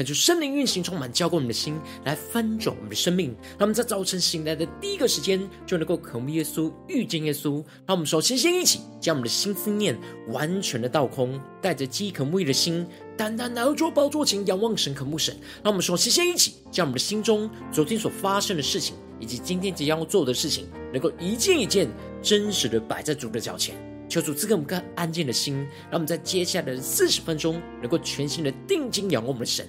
感受圣灵运行，充满浇灌我们的心，来翻转我们的生命。让我们在早晨醒来的第一个时间，就能够渴慕耶稣、遇见耶稣。让我们首先先一起将我们的心思念完全的倒空，带着饥渴慕义的心，单单来到宝座前，仰望神、渴慕神。让我们首先先一起将我们的心中昨天所发生的事情，以及今天即将要做的事情，能够一件一件真实的摆在主的脚前。求主赐给我们更安静的心，让我们在接下来的四十分钟，能够全心的定睛仰望我们的神，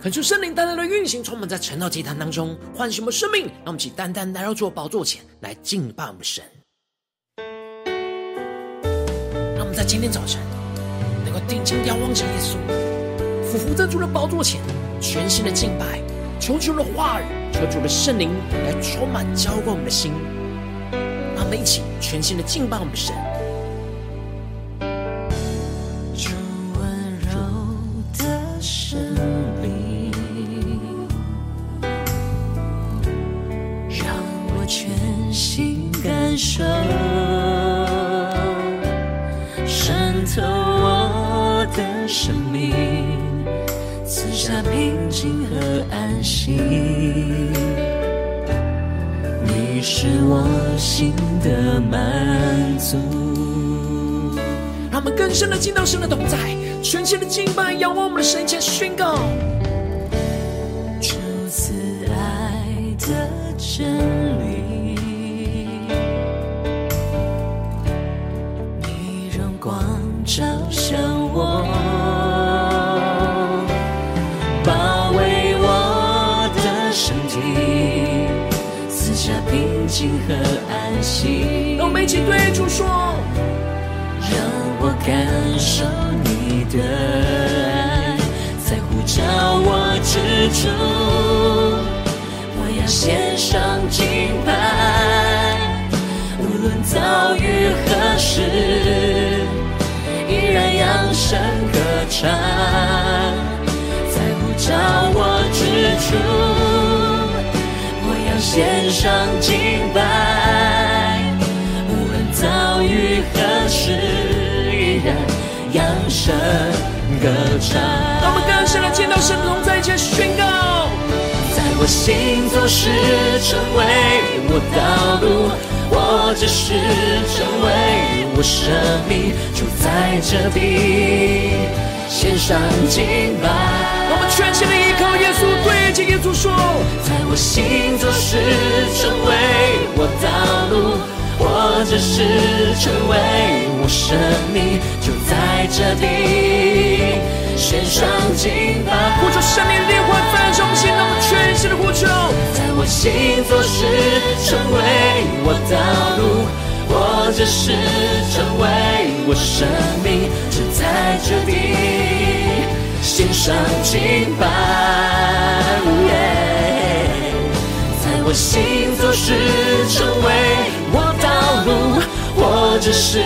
恳求圣灵单单的运行，充满在晨祷祭坛当中，唤醒我们生命。让我们一起单单来到主宝座前来敬拜我们神。让我们在今天早晨能够定睛仰望着耶稣，俯伏在主的宝座前，全心的敬拜，求主的话语，求主的圣灵来充满浇灌我们的心。让我们一起全心的敬拜我们的神。平静和安心，你是我心的满足。让我们更深的进到神的同在，全新的敬拜，仰望我们的神，前宣告出自爱的真理。平静和安息。让我们一起对主说。让我感受你的爱，在呼召我之处，我要献上敬拜，无论遭遇何事，依然扬声歌唱，在呼召我之处，我要献上敬声歌唱，让我们更深的见到神同在一起宣告，在我心中是成为我道路，我只是成为我生命，就在这里献上敬拜。我们全心的依靠耶稣，对着耶稣说，在我心中是成为我道路。我只是成为我生命，就在这里献上敬拜。呼求圣灵的灵魂，翻转我们心，让我们全全新的呼求，在我行走时成为我道路，或者是成为我生命，就在这地献上敬拜。在我行走时成为或者是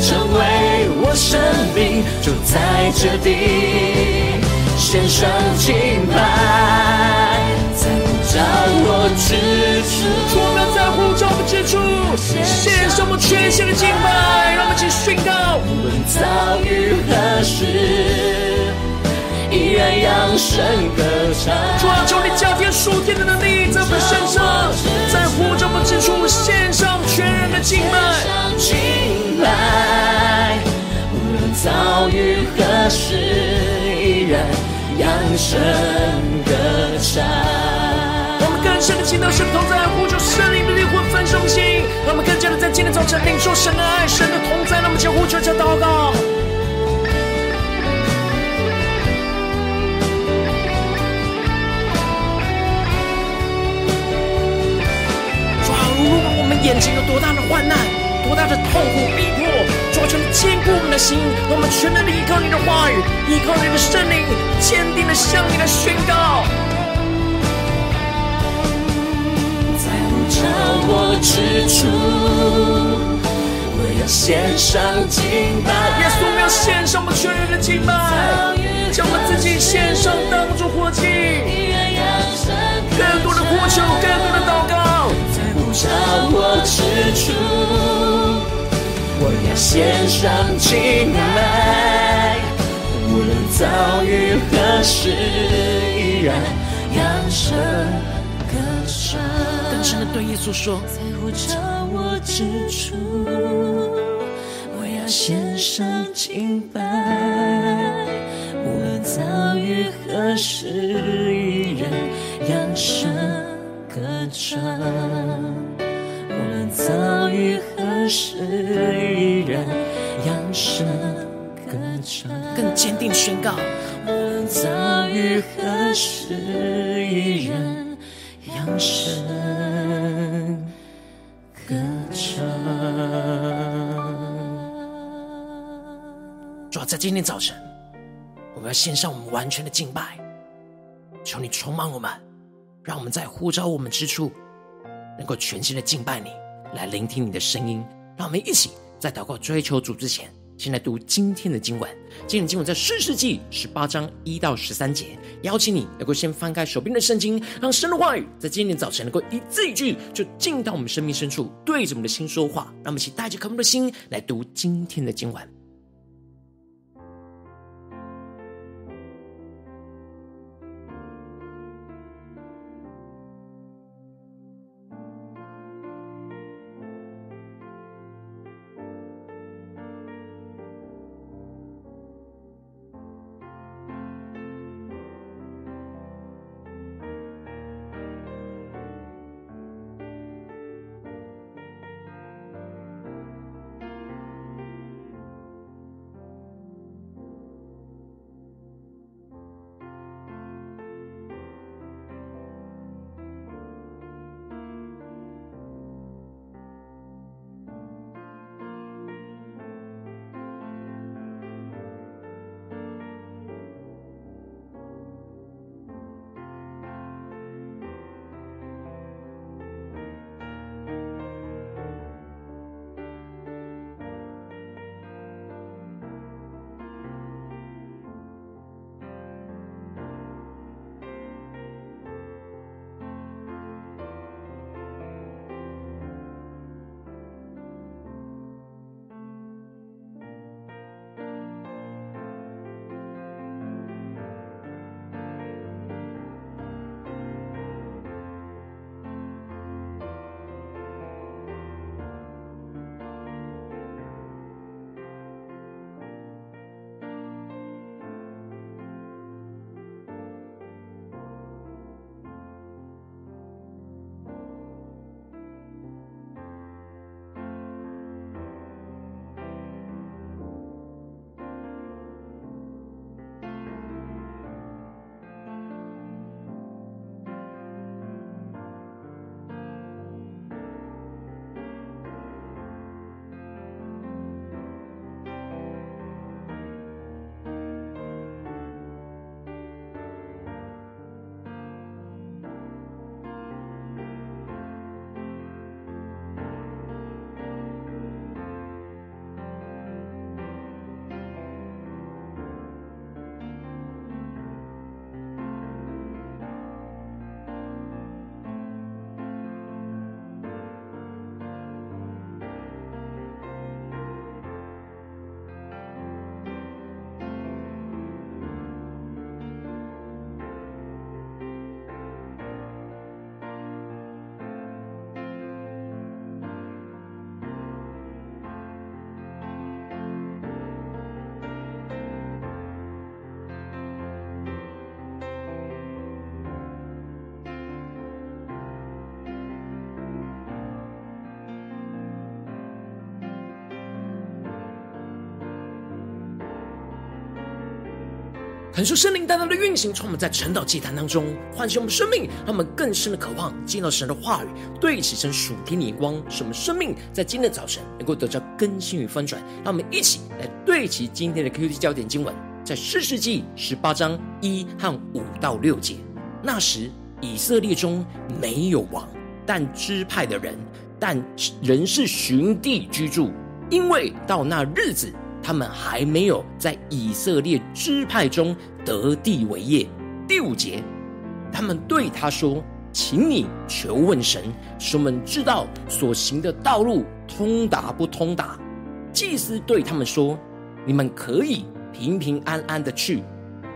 成为我生命，就在这地献上敬拜。在呼召我之处，我们在呼召之处，献上我们全新的敬拜，让我们一起宣告，无论遭遇何事，依然扬声歌唱。主啊，求你加添属天的能力在我们身上，在呼召我们之处献上全人的。敬拜，遭遇何事，依然扬声歌唱。我们更深的祈祷，圣同在，呼求圣灵的灵魂焚烧心，让我们更加的在今天早晨领受神的爱，神的同在。让我们将呼求加祷告。啊，无论我们眼前有多大的患难，多大的痛苦逼迫，主啊，求你坚固我们的心，让我们全能的依靠你的话语，依靠你的圣灵，坚定的向你来宣告。到我之处，我要献上敬拜。耶稣，我们要献上我们全人的敬拜，将我们自己献上当作活祭。更多的呼求，更多的祷告。在呼召我之处，我要献上敬拜。无论遭遇何事，依然扬声。更深的对耶稣说，在呼召我之处，我要献上敬拜。无论遭遇何事，依然扬声歌唱。无论遭遇何事，依然扬声歌唱。更坚定宣告，我遭遇何事，依然。扬声歌唱。主要在今天早晨，我们要献上我们完全的敬拜，求你充满我们，让我们在呼召我们之处，能够全心的敬拜你，来聆听你的声音。让我们一起在祷告追求主之前，先来读今天的经文。今天的经文在诗世纪十八章一到十三节。邀请你能够先翻开手边的圣经，让神的话语在今天早晨能够一字一句就进到我们生命深处，对着我们的心说话。让我们一起带着渴慕的心来读今天的经文。感受圣灵大大的运行，充满在晨祷祭坛当中，唤醒我们生命，让我们更深的渴望见到神的话语，对齐神属天的眼光，使我们生命在今天的早晨能够得到更新与翻转。让我们一起来对齐今天的 QT 焦点经文，在士师记十八章一和五到六节。那时以色列中没有王，但支派的人，但仍是寻地居住，因为到那日子。他们还没有在以色列支派中得地为业。第五节，他们对他说：“请你求问神，使我们知道所行的道路通达不通达。”祭司对他们说：“你们可以平平安安的去，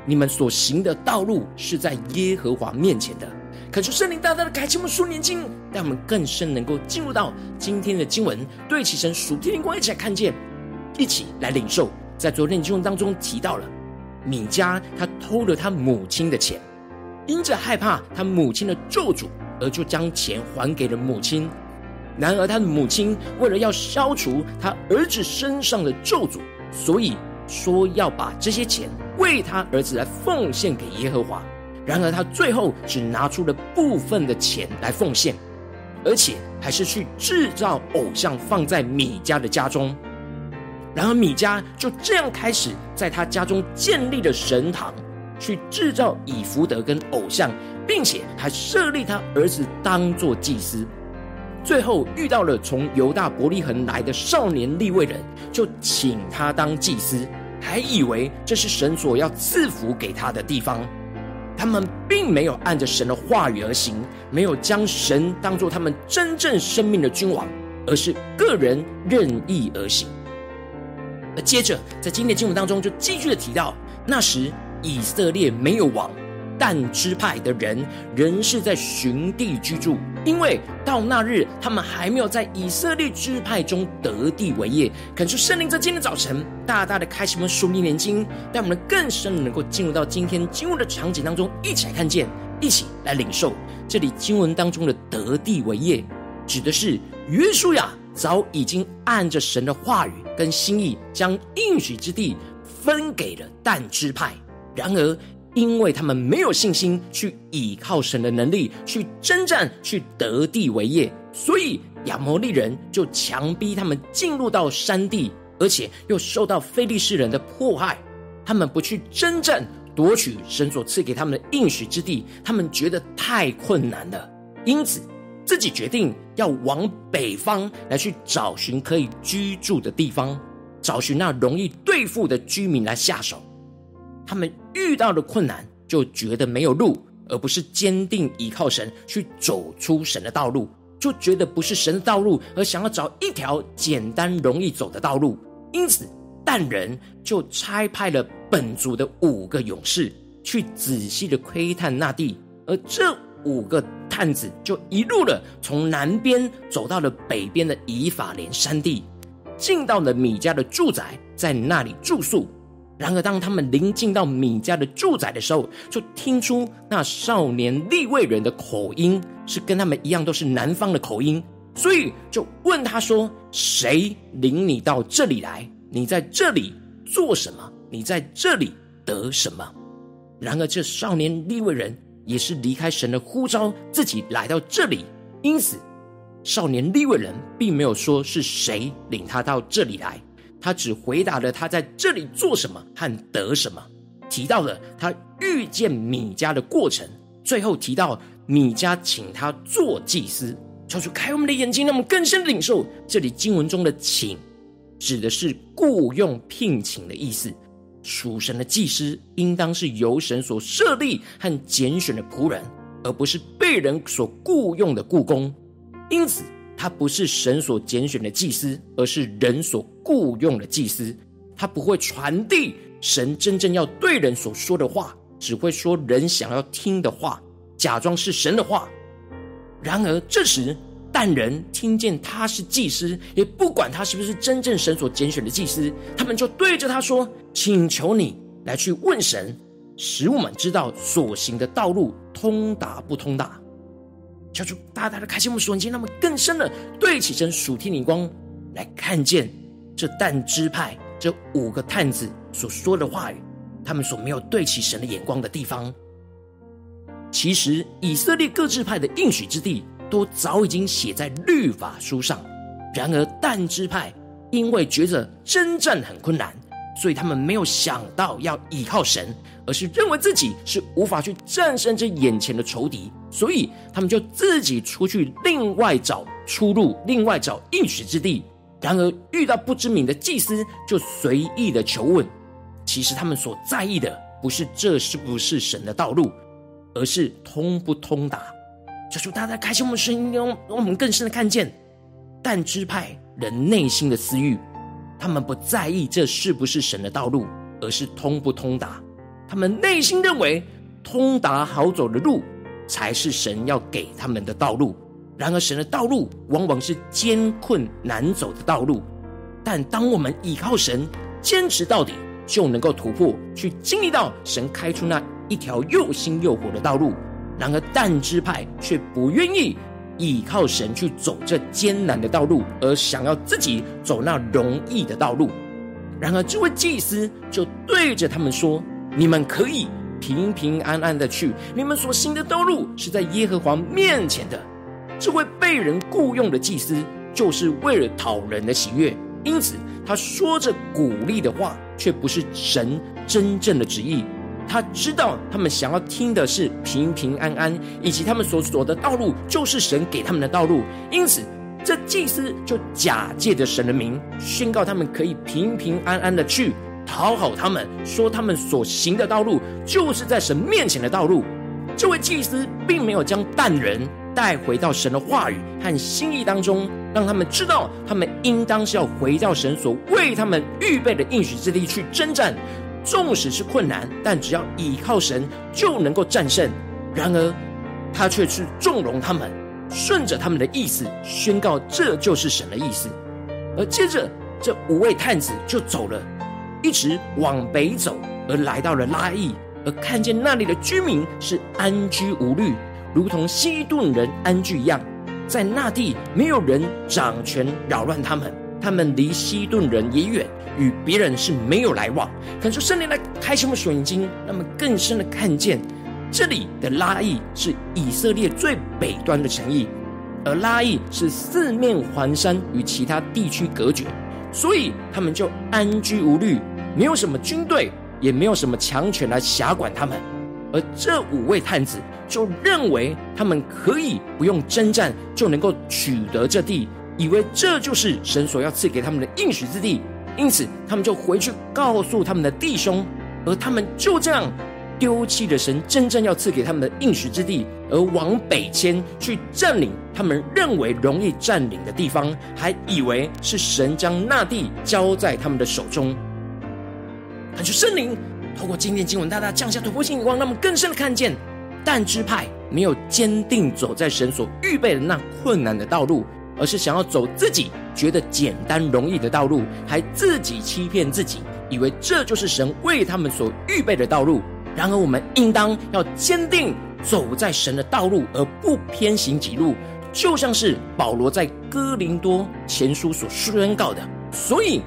你们所行的道路是在耶和华面前的。”恳求圣灵大大的开启我们属灵经，让我们更深能够进入到今天的经文，对齐神属天灵光，一起来看见。一起来领受，在昨天经文当中提到了米迦，他偷了他母亲的钱，因着害怕他母亲的咒诅，而就将钱还给了母亲。然而他的母亲为了要消除他儿子身上的咒诅，所以说要把这些钱为他儿子来奉献给耶和华。然而他最后只拿出了部分的钱来奉献，而且还是去制造偶像放在米迦的家中。然而米迦就这样开始在他家中建立了神堂，去制造以弗得跟偶像，并且还设立他儿子当做祭司。最后遇到了从犹大伯利恒来的少年利未人，就请他当祭司，还以为这是神所要赐福给他的地方。他们并没有按着神的话语而行，没有将神当作他们真正生命的君王，而是个人任意而行。而接着，在今天的经文当中，就继续的提到，那时以色列没有王，但支派的人仍是在寻地居住，因为到那日，他们还没有在以色列支派中得地为业。恳求圣灵在今天早晨，大大的开启我们属灵眼睛，让我们更深的能够进入到今天经文的场景当中，一起来看见，一起来领受。这里经文当中的得地为业，指的是约书亚早已经按着神的话语。跟心意将应许之地分给了但支派，然而因为他们没有信心去倚靠神的能力去征战去得地为业，所以亚摩利人就强逼他们进入到山地，而且又受到非利士人的迫害。他们不去征战夺取神所赐给他们的应许之地，他们觉得太困难了，因此。自己决定要往北方来去找寻可以居住的地方，找寻那容易对付的居民来下手。他们遇到的困难就觉得没有路，而不是坚定依靠神去走出神的道路，就觉得不是神的道路，而想要找一条简单容易走的道路。因此，但人就差派了本族的五个勇士去仔细的窥探那地，而这。五个探子就一路的从南边走到了北边的以法莲山地，进到了米家的住宅，在那里住宿。然而，当他们临近到米家的住宅的时候，就听出那少年利未人的口音是跟他们一样，都是南方的口音，所以就问他说：“谁领你到这里来？你在这里做什么？你在这里得什么？”然而，这少年利未人。也是离开神的呼召，自己来到这里。因此，少年利未人并没有说是谁领他到这里来，他只回答了他在这里做什么和得什么，提到了他遇见米迦的过程，最后提到米迦请他做祭司。求主开我们的眼睛，让我们更深的领受这里经文中的“请”，指的是雇佣、聘请的意思。属神的祭司应当是由神所设立和拣选的仆人，而不是被人所雇佣的雇工。因此，他不是神所拣选的祭司，而是人所雇佣的祭司。他不会传递神真正要对人所说的话，只会说人想要听的话，假装是神的话。然而，这时，但人听见他是祭司，也不管他是不是真正神所拣选的祭司，他们就对着他说：“请求你来去问神，使我们知道所行的道路通达不通达。”求主大大的开心我们属灵眼睛，让我们更深的对起神属天灵光，来看见这但支派这五个探子所说的话语，他们所没有对起神的眼光的地方。其实，以色列各支派的应许之地都早已经写在律法书上。然而，但支派因为觉得征战很困难，所以他们没有想到要依靠神，而是认为自己是无法去战胜这眼前的仇敌，所以他们就自己出去另外找出路，另外找应许之地。然而，遇到不知名的祭司，就随意的求问。其实，他们所在意的不是这是不是神的道路。而是通不通达，求主大家开心我们声音，让我们更深的看见但支派人内心的私欲。他们不在意这是不是神的道路，而是通不通达。他们内心认为通达好走的路才是神要给他们的道路。然而，神的道路往往是艰困难走的道路。但当我们依靠神，坚持到底，就能够突破，去经历到神开出那。一条又新又活的道路，然而但支派却不愿意依靠神去走这艰难的道路，而想要自己走那容易的道路。然而这位祭司就对着他们说：“你们可以平平安安的去，你们所行的道路是在耶和华面前的。”这位被人雇佣的祭司，就是为了讨人的喜悦，因此他说着鼓励的话，却不是神真正的旨意。他知道他们想要听的是平平安安，以及他们所走的道路就是神给他们的道路。因此，这祭司就假借着神的名，宣告他们可以平平安安的去讨好他们，说他们所行的道路就是在神面前的道路。这位祭司并没有将但人带回到神的话语和心意当中，让他们知道他们应当是要回到神所为他们预备的应许之地去征战。纵使是困难，但只要倚靠神，就能够战胜。然而，他却是纵容他们，顺着他们的意思宣告这就是神的意思。而接着，这五位探子就走了，一直往北走，而来到了拉亿，而看见那里的居民是安居无虑，如同西顿人安居一样。在那地，没有人掌权扰乱他们，他们离西顿人也远。与别人是没有来往，可是圣灵来开启我们属眼睛，让我们更深的看见，这里的拉亿是以色列最北端的城邑，而拉亿是四面环山，与其他地区隔绝，所以他们就安居无虑，没有什么军队，也没有什么强权来辖管他们。而这五位探子就认为他们可以不用征战就能够取得这地，以为这就是神所要赐给他们的应许之地。因此，他们就回去告诉他们的弟兄，而他们就这样丢弃了神真正要赐给他们的应许之地，而往北迁去占领他们认为容易占领的地方，还以为是神将那地交在他们的手中。感谢圣灵透过今天经文，大大降下突破性眼光，让我们更深的看见，但支派没有坚定走在神所预备的那困难的道路。而是想要走自己觉得简单容易的道路，还自己欺骗自己，以为这就是神为他们所预备的道路。然而，我们应当要坚定走在神的道路，而不偏行己路，就像是保罗在哥林多前书所宣告的。所以，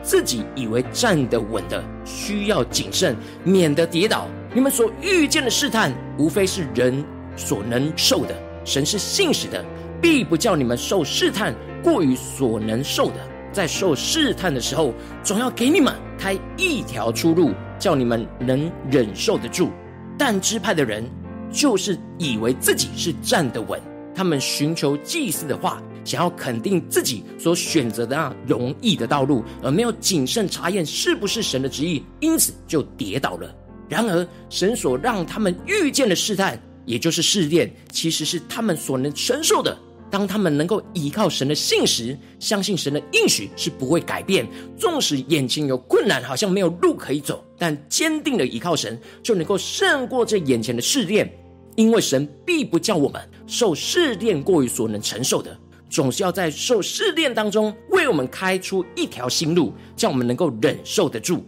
自己以为站得稳的，需要谨慎，免得跌倒。你们所遇见的试探，无非是人所能受的，神是信实的。必不叫你们受试探过于所能受的，在受试探的时候，总要给你们开一条出路，叫你们能忍受得住。但支派的人就是以为自己是站得稳，他们寻求祭司的话，想要肯定自己所选择的那容易的道路，而没有谨慎查验是不是神的旨意，因此就跌倒了。然而，神所让他们遇见的试探，也就是试炼，其实是他们所能承受的。当他们能够依靠神的信实，相信神的应许是不会改变，纵使眼前有困难，好像没有路可以走，但坚定的依靠神，就能够胜过这眼前的试炼。因为神必不叫我们受试炼过于所能承受的，总是要在受试炼当中为我们开出一条新路，叫我们能够忍受得住。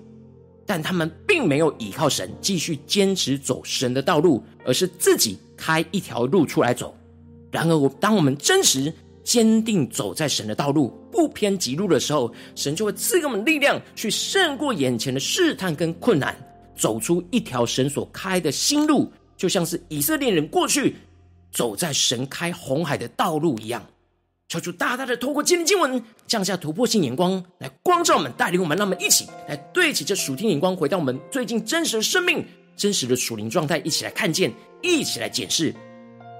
但他们并没有依靠神，继续坚持走神的道路，而是自己开一条路出来走。然而，我当我们真实坚定走在神的道路，不偏极路的时候，神就会赐给我们力量，去胜过眼前的试探跟困难。走出一条神所开的新路，就像是以色列人过去走在神开红海的道路一样。求主大大的透过今天经文降下突破性眼光，来光照我们，带领我们，让我们一起来对齐这属天眼光，回到我们最近真实的生命、真实的属灵状态，一起来看见，一起来检视。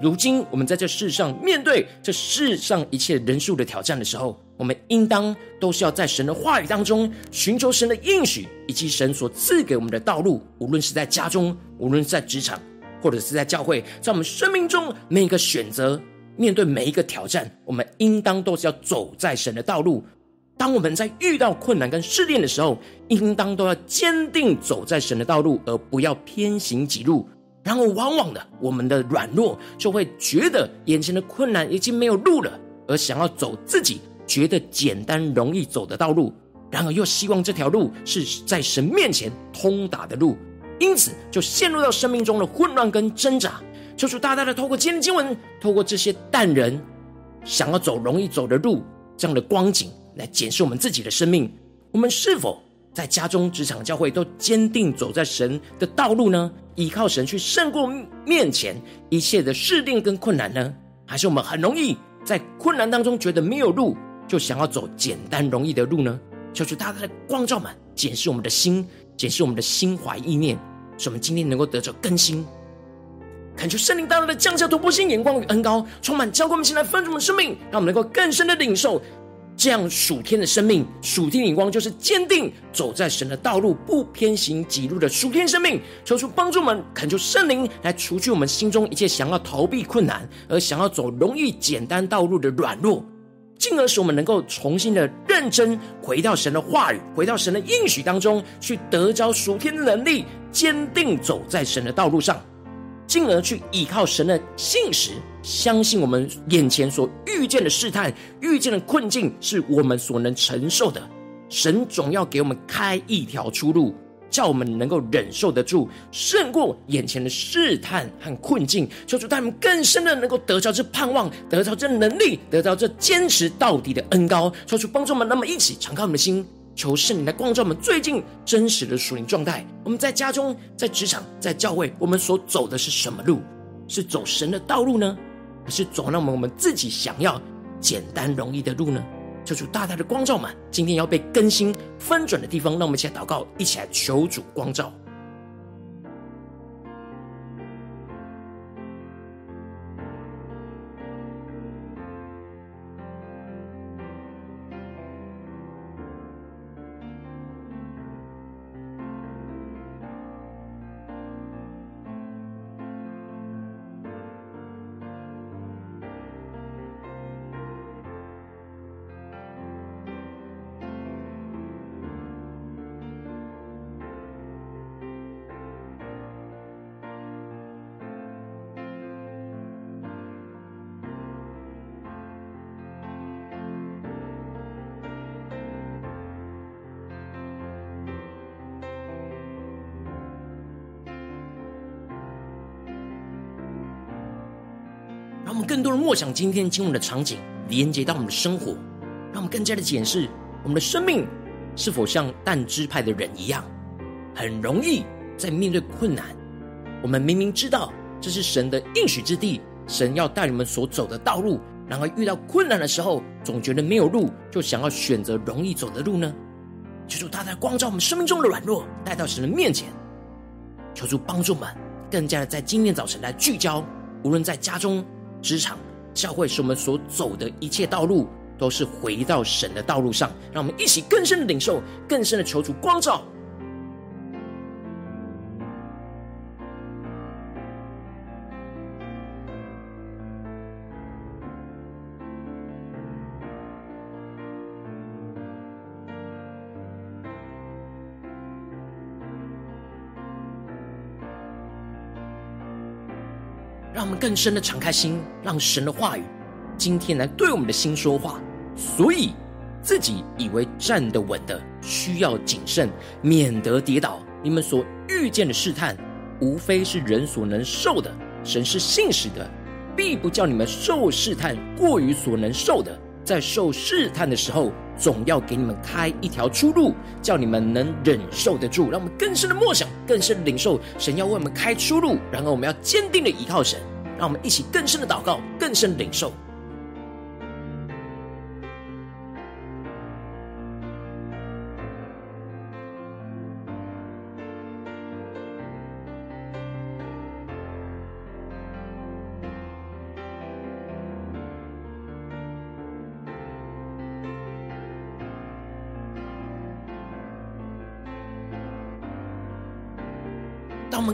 如今我们在这世上面对这世上一切人数的挑战的时候，我们应当都是要在神的话语当中寻求神的应许，以及神所赐给我们的道路。无论是在家中，无论是在职场，或者是在教会，在我们生命中每一个选择，面对每一个挑战，我们应当都是要走在神的道路。当我们在遇到困难跟试炼的时候，应当都要坚定走在神的道路，而不要偏行己路。然后，往往的我们的软弱，就会觉得眼前的困难已经没有路了，而想要走自己觉得简单容易走的道路。然而，又希望这条路是在神面前通达的路，因此就陷入到生命中的混乱跟挣扎。求主大大的透过今天的经文，透过这些淡人想要走容易走的路这样的光景，来检视我们自己的生命，我们是否在家中、职场、教会都坚定走在神的道路呢？依靠神去胜过面前一切的试炼跟困难呢？还是我们很容易在困难当中觉得没有路，就想要走简单容易的路呢？求主大大的光照们，检视我们的心，检视我们的心怀意念，使我们今天能够得着更新。恳求圣灵大大的降下突破性眼光与恩膏，充满浇灌我们心来丰盛我们生命，让我们能够更深的领受。这样属天的生命，属天的眼光就是坚定走在神的道路，不偏行己路的属天生命。求主帮助我们，恳求圣灵来除去我们心中一切想要逃避困难，而想要走容易简单道路的软弱，进而使我们能够重新的认真回到神的话语，回到神的应许当中去得着属天的能力，坚定走在神的道路上。进而去依靠神的信实，相信我们眼前所遇见的试探、遇见的困境，是我们所能承受的。神总要给我们开一条出路，叫我们能够忍受得住，胜过眼前的试探和困境。求主带我们更深的能够得着这盼望，得着这能力，得着这坚持到底的恩膏。求主帮助我们，那么一起敞开我们的心。求圣灵来光照我们最近真实的属灵状态。我们在家中、在职场、在教会，我们所走的是什么路？是走神的道路呢，还是走那么我们自己想要简单容易的路呢？求主大大的光照们，今天要被更新翻转的地方，让我们一起来祷告，一起来求主光照。更多的默想今天经文的场景，连接到我们的生活，让我们更加的检视我们的生命是否像但支派的人一样，很容易在面对困难，我们明明知道这是神的应许之地，神要带你们所走的道路，然而遇到困难的时候，总觉得没有路，就想要选择容易走的路呢？求主大大光照我们生命中的软弱，带到神的面前，求主帮助们更加的在今天早晨来聚焦，无论在家中。职场、教会是我们所走的一切道路，都是回到神的道路上。让我们一起更深的领受，更深的求主光照。更深的敞开心，让神的话语今天来对我们的心说话。所以，自己以为站得稳的，需要谨慎，免得跌倒。你们所遇见的试探，无非是人所能受的。神是信实的，必不叫你们受试探过于所能受的。在受试探的时候，总要给你们开一条出路，叫你们能忍受得住。让我们更深的默想，更深的领受，神要为我们开出路，然后我们要坚定的依靠神。让我们一起更深的祷告，更深的领受。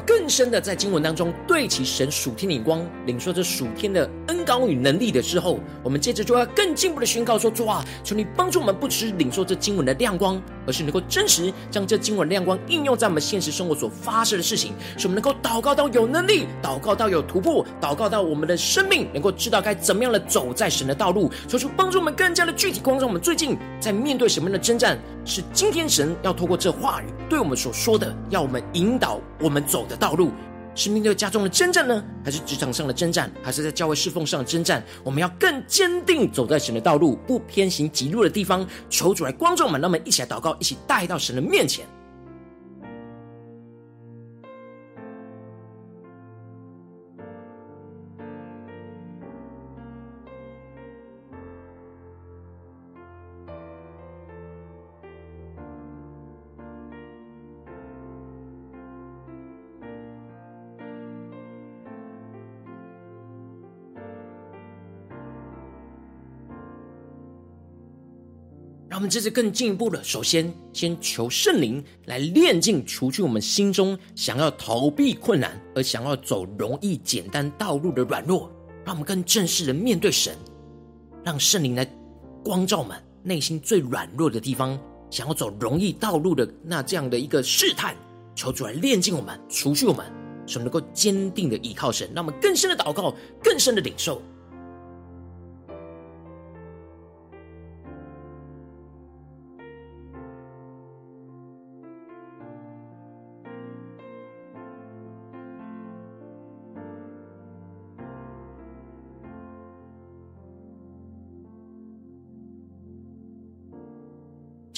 更深的在经文当中对齐神属天的眼光，领受这属天的恩膏与能力的之后，我们接着就要更进一步的宣告说：主啊，求你帮助我们，不只是领受这经文的亮光，而是能够真实将这经文亮光应用在我们现实生活所发生的事情，使我们能够祷告到有能力，祷告到有突破，祷告到我们的生命能够知道该怎么样的走在神的道路。求主帮助我们更加的具体光照我们最近在面对什么样的征战，是今天神要透过这话语对我们所说的，要我们引导我们走的道路，是面对家中的征战呢，还是职场上的征战，还是在教会侍奉上的征战？我们要更坚定走在神的道路，不偏行极路的地方。求主来光照我们，让我们一起来祷告，一起带到神的面前。我们这次更进一步的，首先先求圣灵来炼净，除去我们心中想要逃避困难而想要走容易简单道路的软弱，让我们更正式的面对神，让圣灵来光照我们内心最软弱的地方，想要走容易道路的那这样的一个试探，求主来炼净我们，除去我们，使我们能够坚定的依靠神，让我们更深的祷告，更深的领受。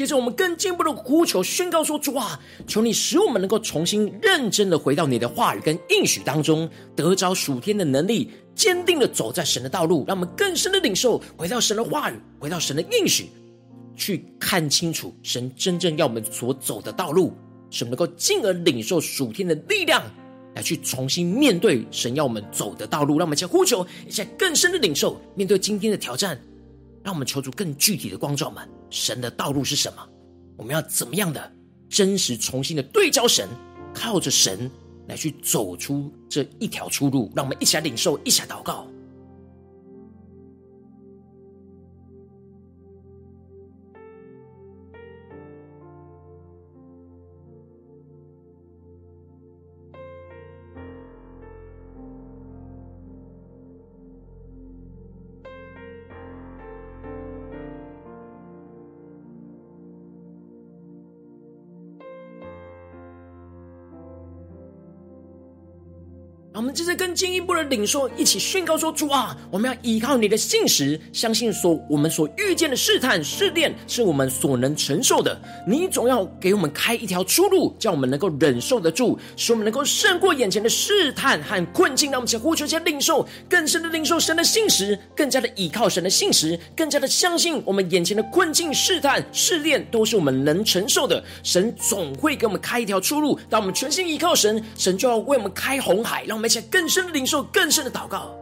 接着，我们更进一步的呼求宣告说：“主啊，求你使我们能够重新认真的回到你的话语跟应许当中，得着属天的能力，坚定的走在神的道路，让我们更深的领受，回到神的话语，回到神的应许，去看清楚神真正要我们所走的道路，使我们能够进而领受属天的力量，来去重新面对神要我们走的道路。让我们先呼求，一起更深的领受，面对今天的挑战。”让我们求主更具体的光照们，神的道路是什么？我们要怎么样的真实重新的对焦神，靠着神来去走出这一条出路。让我们一起来领受，一起来祷告。我们接着更进一步的领受，一起宣告说：“主啊，我们要依靠你的信实，相信所我们所遇见的试探试炼是我们所能承受的。你总要给我们开一条出路，叫我们能够忍受得住，使我们能够胜过眼前的试探和困境。让我们先呼求，先领受更深的领受神的信实，更加的依靠神的信实，更加的相信我们眼前的困境、试探、试炼都是我们能承受的。神总会给我们开一条出路。当我们全心依靠神，神就要为我们开红海，让而且更深的领受，更深的祷告。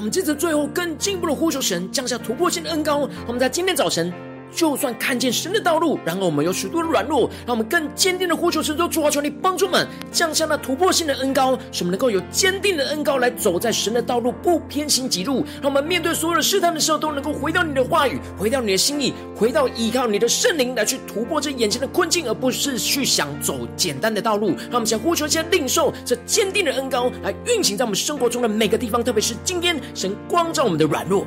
我们接着最后更进一步的呼求神降下突破性的恩膏。我们在今天早晨。就算看见神的道路，然后我们有许多软弱，让我们更坚定的呼求神，说主啊，求你帮助我们降下那突破性的恩膏，使我们能够有坚定的恩膏来走在神的道路，不偏行己路。让我们面对所有的试探的时候，都能够回到你的话语，回到你的心意，回到依靠你的圣灵来去突破这眼前的困境，而不是去想走简单的道路。让我们想呼求一下，领受这坚定的恩膏来运行在我们生活中的每个地方，特别是今天神光照我们的软弱。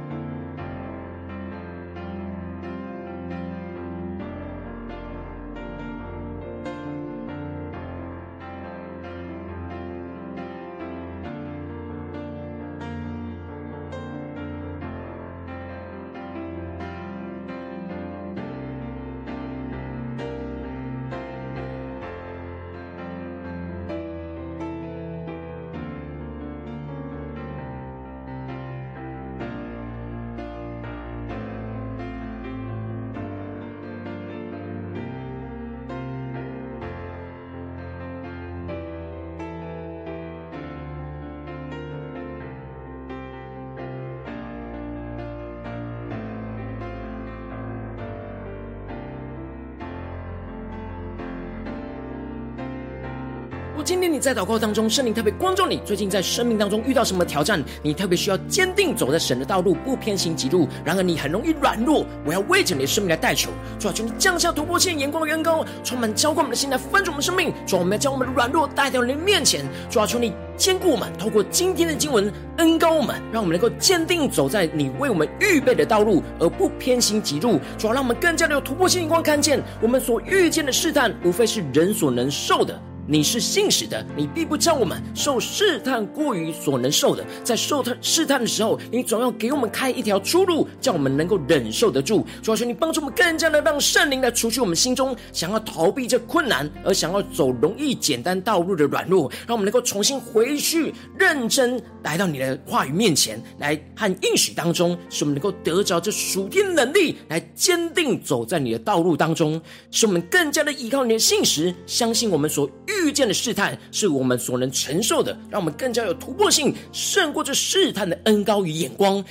在祷告当中，圣灵特别光照你，最近在生命当中遇到什么挑战？你特别需要坚定走在神的道路，不偏行己路。然而你很容易软弱，我要为着你的生命来代求，主啊，求你降下突破性眼光的恩膏，充满浇灌我们的心来分盛我们生命。主啊，我们要将我们的软弱带到你的面前。主啊，求你坚固我们，透过今天的经文恩膏我们，让我们能够坚定走在你为我们预备的道路，而不偏行己路。主啊，让我们更加的有突破性眼光，看见我们所遇见的试探，无非是人所能受的。你是信实的，你必不叫我们受试探过于所能受的。在受探试探的时候，你总要给我们开一条出路，叫我们能够忍受得住。主啊，求你帮助我们更加的让圣灵来除去我们心中想要逃避这困难，而想要走容易简单道路的软弱，让我们能够重新回去认真来到你的话语面前，来和应许当中，使我们能够得着这属天能力，来坚定走在你的道路当中，使我们更加的依靠你的信实，相信我们所遇。遇见的试探是我们所能承受的，让我们更加有突破性，胜过这试探的恩高与眼光。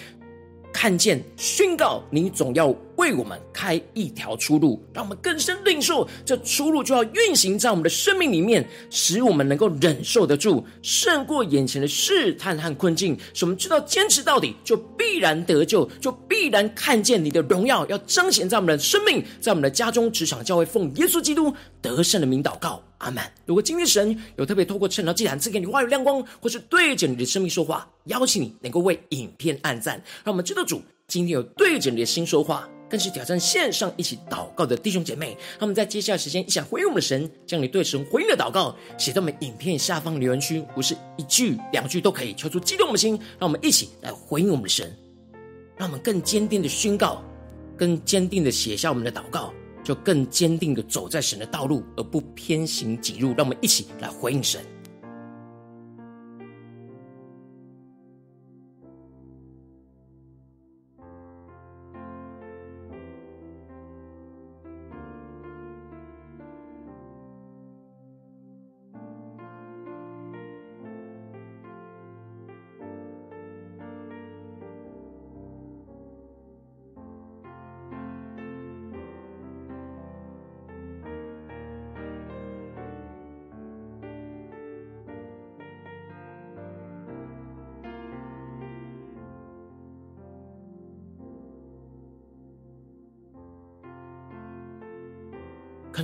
看见宣告，你总要为我们开一条出路，让我们更深领受这出路就要运行在我们的生命里面，使我们能够忍受得住，胜过眼前的试探和困境。使我们知道坚持到底，就必然得救，就必然看见你的荣耀要彰显在我们的生命，在我们的家中、职场、教会，奉耶稣基督得胜的名祷告。阿门。如果今天神有特别透过晨祷祭坛赐给你话语亮光，或是对着你的生命说话，邀请你能够为影片按赞，让我们知道主今天有对着你的心说话，更是挑战线上一起祷告的弟兄姐妹。他们在接下来时间一起回应我们的神，将你对神回应的祷告写在我们影片下方留言区，不是一句两句都可以，求出激动我们的心，让我们一起来回应我们的神，让我们更坚定的宣告，更坚定的写下我们的祷告。就更坚定的走在神的道路，而不偏行己路。让我们一起来回应神。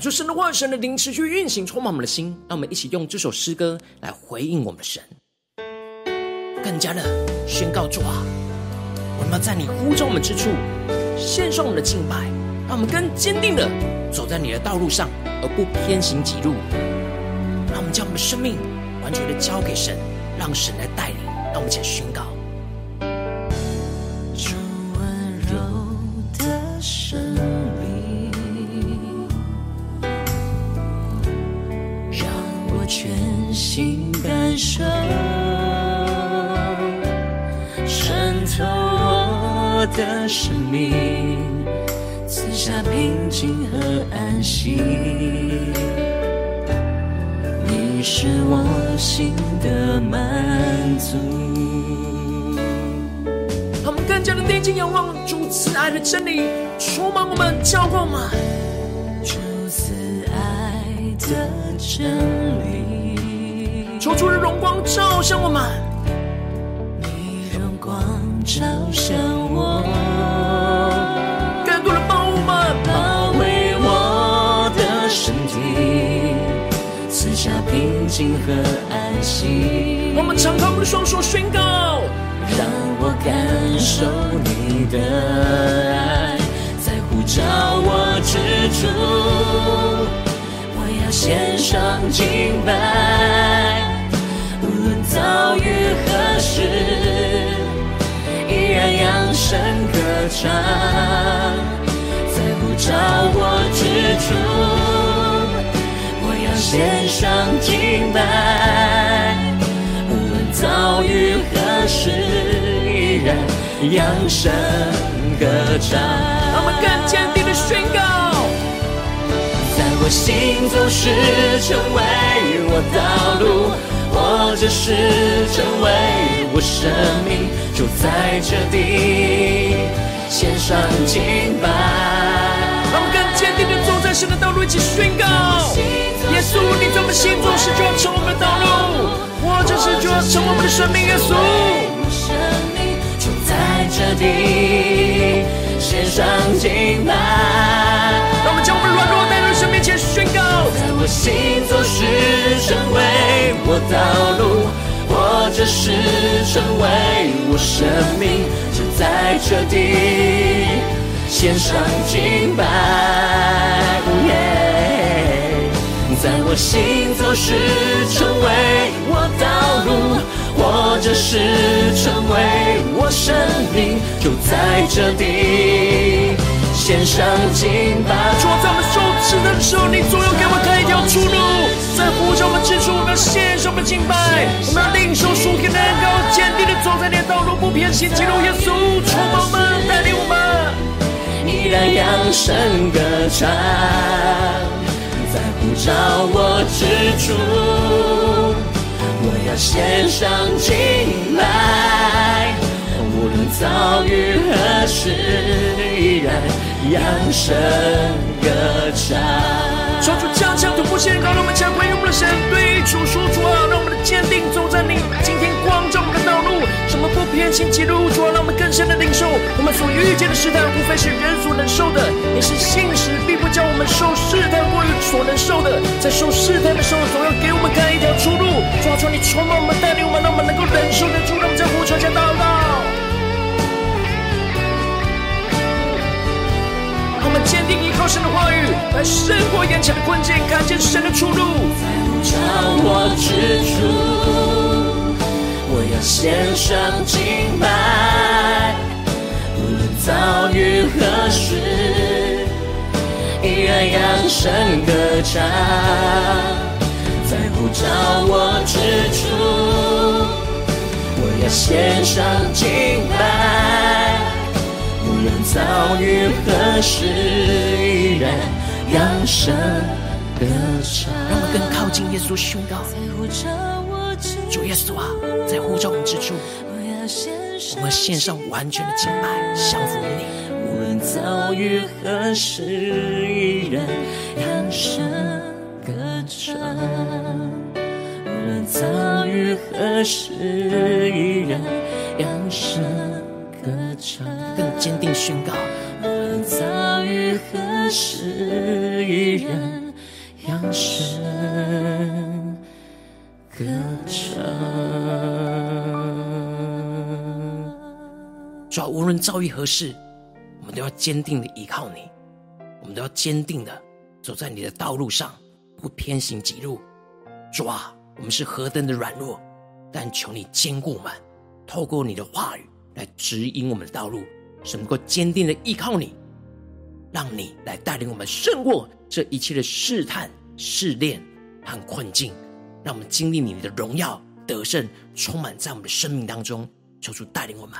恳求神的话、神的灵持续运行，充满我们的心。让我们一起用这首诗歌来回应我们的神，更加的宣告主啊！我们要在你呼召我们之处献上我们的敬拜，让我们更坚定的走在你的道路上，而不偏行己路。让我们将我们的生命完全的交给神，让神来带领。让我们一起宣告。心感受渗透我的生命，赐下平静和安息。你是我心的满足。他们更加的定睛仰望主慈爱的真理，充满我们，浇灌我们。主慈爱的真理。求主的荣光照向我们，你荣光照向我，更多的保护我们，保卫我的身体，赐下平静和安息。我们敞开我们的双手宣告，让我感受你的爱，在呼召我之处，我要献上敬拜。遭遇何时，依然扬声歌唱，在呼召我之处，我要献上敬拜。无论遭遇何时，依然扬声歌唱。让我们更坚定的宣告，在我心中是成为我道路。或者是成为我生命，就在这地献上敬拜。让我们更坚定的走在神的道路，一起宣告：耶稣，你在我们心中是就要成我们的道路，或者是就要成为我们的生命。耶稣，我生命就在这地献上敬拜。我心中是成为我道路，或者是成为我生命，就在这地献上敬拜。在我行走是成为我道路，或者是成为我生命，就在这地献上敬拜。主在我们受试的时候，你总要给我们开一条出路。在呼召我们之处，我们要献上我们敬拜，我们要领受属天的恩膏，坚定的走在你的道路，不偏行己路。耶稣，充满我们，带领我们，依然扬声歌唱，在呼召我之处，我要献上敬拜，无论遭遇何时，扬声歌唱。求主加强突破线，高让我们强归用我们的神对主说主啊，让我们的坚定走在你今天光照我们的道路，什么不偏行己路，主啊，让我们更深的领受，我们所遇见的试探，无非是人所能受的，也是信实必不叫我们受试探过于所能受的，在受试探的时候，总要给我们开一条出路。主啊，求你充满我们，带领我们，让我们能够忍受得住，让我们在呼求下祷告。们坚定依靠神的话语，来胜过眼前的困境，看见神的出路。在呼召我之处，我要献上敬拜。无论遭遇何时，依然扬声歌唱。在呼召我之处，我要献上敬拜。遭遇何时，依然扬声歌唱。让我们更靠近耶稣，宣告：主耶稣啊，在呼召我们之处，我们献上完全的敬拜，降服于你。无论遭遇何时，依然扬声歌唱。无论遭遇何时，依然扬声。更坚定宣告，无论遭遇何时与人扬声歌唱？主啊，无论遭遇何事，我们都要坚定的依靠你，我们都要坚定的走在你的道路上，不偏行己路。主啊，我们是何等的软弱，但求你坚固我们，透过你的话语来指引我们的道路，使能够坚定的依靠你，让你来带领我们胜过这一切的试探、试炼和困境，让我们经历你的荣耀得胜，充满在我们的生命当中。求主带领我们。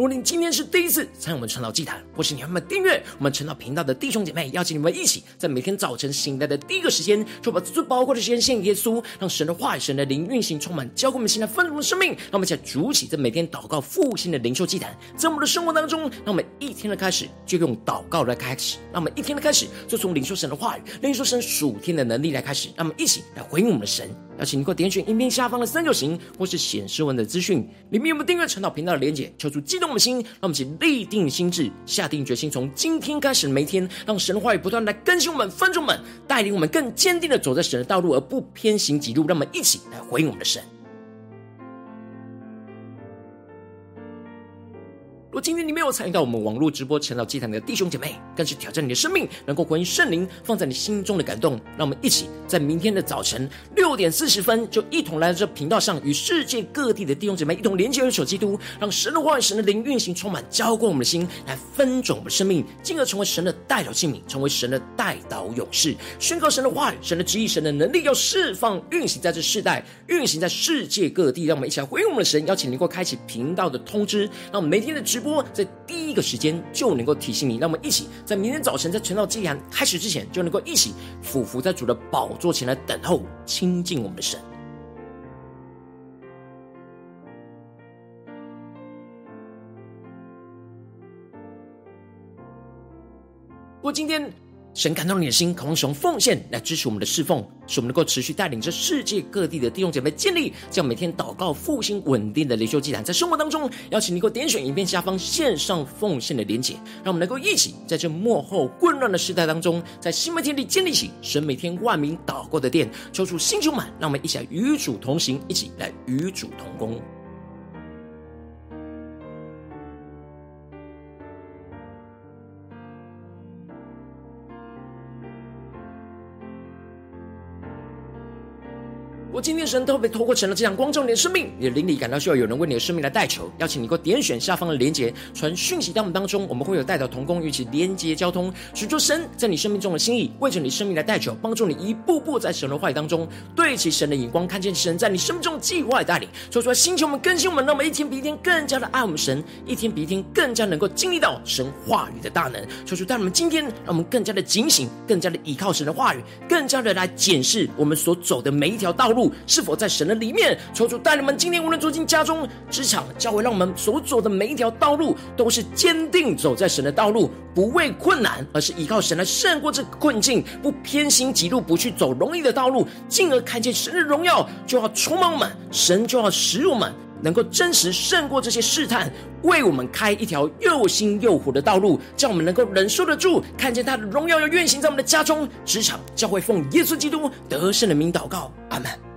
如果你今天是第一次参与我们晨祷祭坛，或是你还没订阅我们晨祷频道的弟兄姐妹，邀请你们一起在每天早晨醒来的第一个时间，就把最宝贵的时间献给耶稣，让神的话语、神的灵运行充满，浇灌我们现在丰盛的生命。让我们一起来主起在每天祷告复兴的灵修祭坛，在我们的生活当中，让我们一天的开始就用祷告来开始，让我们一天的开始就从领受神的话语、领受神属天的能力来开始，让我们一起来回应我们的神。邀请你给我点选影片下方的三角形，或是显示文的资讯，里面有没有订阅陈祷频道的连结？求主激动我们的心，让我们一起立定心智，下定决心，从今天开始每一天，让神话语不断来更新我们、分众们，带领我们更坚定的走在神的道路，而不偏行己路。让我们一起来回应我们的神。今天你没有参与到我们网络直播晨祷祭坛的弟兄姐妹，更是挑战你的生命，能够回应圣灵放在你心中的感动。让我们一起在明天的早晨六点四十分，就一同来到这频道上，与世界各地的弟兄姐妹一同连接、元首基督，让神的话语、神的灵运行充满，浇灌我们的心，来分种我们的生命，进而成为神的代祷器皿，成为神的代祷勇士，宣告神的话语、神的旨意、神的能力，要释放、运行在这世代，运行在世界各地。让我们一起来回应我们的神，邀请你能够开启频道的通知，让我们每天的直播在第一个时间就能够提醒你，让我们一起在明天早晨在晨祷祭坛开始之前，就能够一起俯伏在主的宝座前来等候亲近我们的神。不过今天。神感动你的心，渴望使用奉献来支持我们的侍奉，使我们能够持续带领着世界各地的弟兄姐妹建立这样每天祷告复兴稳定的灵修祭坛。在生活当中，邀请你给我点选影片下方线上奉献的连结，让我们能够一起在这幕后混乱的时代当中，在新媒体里建立起神每天万名祷告的殿，抽出新充满，让我们一起来与主同行，一起来与主同工。今天神特别透过神的这样光照你的生命，你的灵里感到需要有人为你的生命来代求，邀请你给我点选下方的连结，传讯息到我们当中，我们会有代祷同工与其连结交通，寻求神在你生命中的心意，为着你生命来代求，帮助你一步步在神的话语当中对齐神的眼光，看见神在你生命中的计划的带领，说出来星球们更新我们，让我们一天比一天更加的爱我们神，一天比一天更加能够经历到神话语的大能，所以说出带我们今天让我们更加的警醒，更加的依靠神的话语，更加的来检视我们所走的每一条道路。是否在神的里面？求主带领我们今天无论走进家中、职场、教会，让我们所走的每一条道路都是坚定走在神的道路，不畏困难，而是依靠神来胜过这个困境，不偏行己路，不去走容易的道路，进而看见神的荣耀，就要充满我们，神就要使我们能够真实胜过这些试探，为我们开一条又新又活的道路，叫我们能够忍受得住，看见他的荣耀要运行在我们的家中、职场、教会，奉耶稣基督得胜的名祷告，阿门。